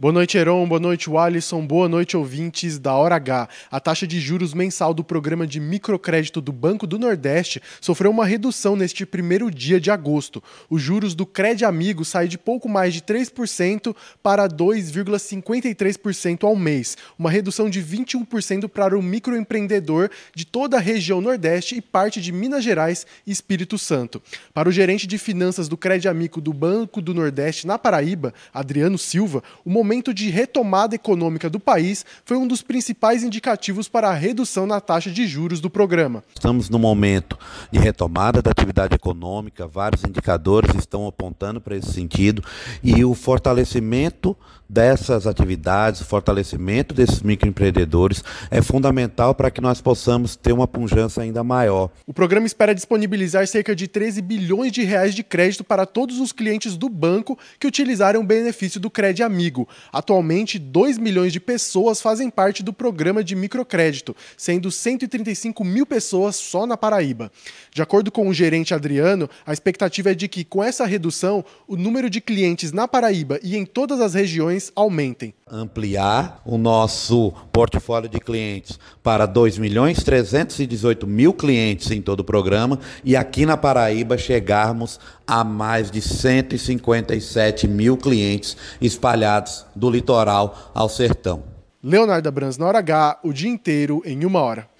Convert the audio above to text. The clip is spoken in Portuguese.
Boa noite, Heron. Boa noite, Walisson. Boa noite, ouvintes da Hora H. A taxa de juros mensal do programa de microcrédito do Banco do Nordeste sofreu uma redução neste primeiro dia de agosto. Os juros do Cred Amigo saem de pouco mais de 3% para 2,53% ao mês, uma redução de 21% para o microempreendedor de toda a região Nordeste e parte de Minas Gerais e Espírito Santo. Para o gerente de finanças do Cred Amigo do Banco do Nordeste na Paraíba, Adriano Silva, o momento momento de retomada econômica do país foi um dos principais indicativos para a redução na taxa de juros do programa. Estamos no momento de retomada da atividade econômica, vários indicadores estão apontando para esse sentido e o fortalecimento dessas atividades, o fortalecimento desses microempreendedores é fundamental para que nós possamos ter uma pujança ainda maior. O programa espera disponibilizar cerca de 13 bilhões de reais de crédito para todos os clientes do banco que utilizaram o benefício do Crédito Amigo. Atualmente, 2 milhões de pessoas fazem parte do programa de microcrédito, sendo 135 mil pessoas só na Paraíba. De acordo com o gerente Adriano, a expectativa é de que, com essa redução, o número de clientes na Paraíba e em todas as regiões aumentem. Ampliar o nosso portfólio de clientes para 2 milhões 318 mil clientes em todo o programa e aqui na Paraíba chegarmos a mais de 157 mil clientes espalhados do litoral ao sertão. Leonardo Brans na hora H, o dia inteiro em uma hora.